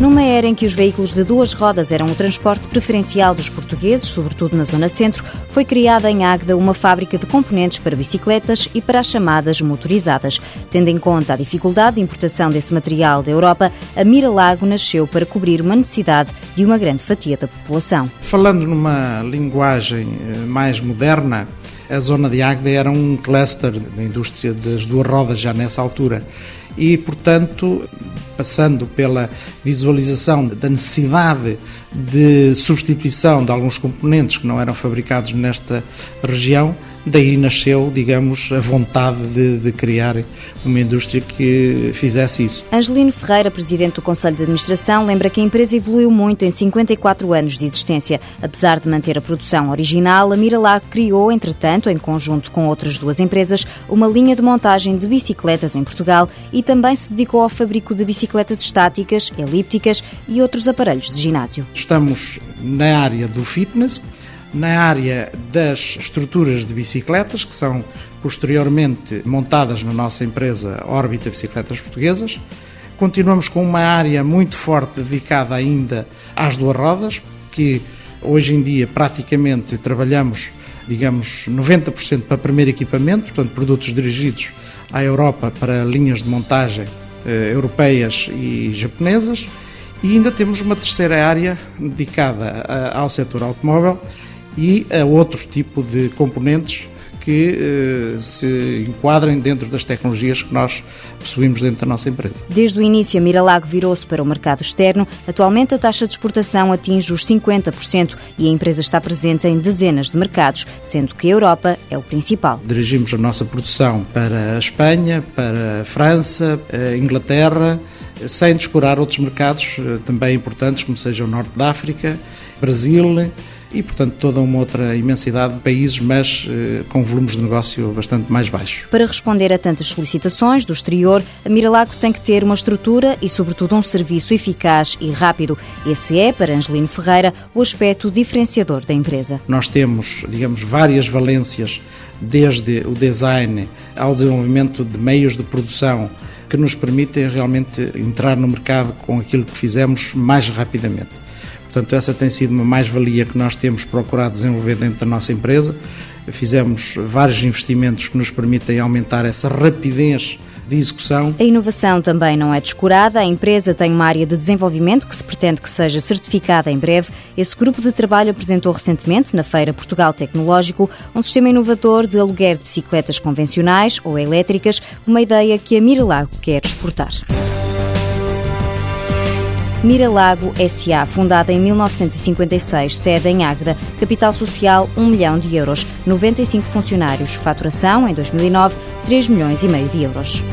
Numa era em que os veículos de duas rodas eram o transporte preferencial dos portugueses, sobretudo na zona centro, foi criada em Águeda uma fábrica de componentes para bicicletas e para as chamadas motorizadas. Tendo em conta a dificuldade de importação desse material da Europa, a Miralago nasceu para cobrir uma necessidade de uma grande fatia da população. Falando numa linguagem eh, mais moderna, a zona de Águeda era um cluster da indústria das duas rodas já nessa altura e, portanto, passando pela visualização da necessidade de substituição de alguns componentes que não eram fabricados nesta região, daí nasceu, digamos, a vontade de, de, criar uma indústria que fizesse isso. Angelino Ferreira, presidente do Conselho de Administração, lembra que a empresa evoluiu muito em 54 anos de existência. Apesar de manter a produção original, a Miralac criou, entretanto, em conjunto com outras duas empresas, uma linha de montagem de bicicletas em Portugal e também se dedicou ao fabrico de bicicletas estáticas, elípticas e outros aparelhos de ginásio. Estamos na área do fitness, na área das estruturas de bicicletas, que são posteriormente montadas na nossa empresa Órbita Bicicletas Portuguesas. Continuamos com uma área muito forte dedicada ainda às duas rodas, que hoje em dia praticamente trabalhamos, digamos, 90% para primeiro equipamento, portanto, produtos dirigidos à Europa para linhas de montagem europeias e japonesas. E ainda temos uma terceira área dedicada a, ao setor automóvel, e a outro tipo de componentes que eh, se enquadrem dentro das tecnologias que nós possuímos dentro da nossa empresa. Desde o início, a Miralago virou-se para o mercado externo. Atualmente, a taxa de exportação atinge os 50% e a empresa está presente em dezenas de mercados, sendo que a Europa é o principal. Dirigimos a nossa produção para a Espanha, para a França, a Inglaterra, sem descurar outros mercados eh, também importantes, como seja o Norte da África, Brasil e, portanto, toda uma outra imensidade de países, mas eh, com volumes de negócio bastante mais baixos. Para responder a tantas solicitações do exterior, a Miralago tem que ter uma estrutura e, sobretudo, um serviço eficaz e rápido. Esse é, para Angelino Ferreira, o aspecto diferenciador da empresa. Nós temos, digamos, várias valências, desde o design ao desenvolvimento de meios de produção que nos permitem realmente entrar no mercado com aquilo que fizemos mais rapidamente. Portanto, essa tem sido uma mais-valia que nós temos procurado desenvolver dentro da nossa empresa. Fizemos vários investimentos que nos permitem aumentar essa rapidez de execução. A inovação também não é descurada. A empresa tem uma área de desenvolvimento que se pretende que seja certificada em breve. Esse grupo de trabalho apresentou recentemente, na Feira Portugal Tecnológico, um sistema inovador de aluguer de bicicletas convencionais ou elétricas, uma ideia que a Miralago quer exportar. Miralago SA, fundada em 1956, sede em Águeda, capital social 1 milhão de euros, 95 funcionários, faturação em 2009 3 milhões e meio de euros.